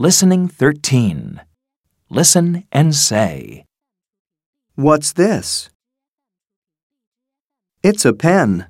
Listening 13. Listen and say. What's this? It's a pen.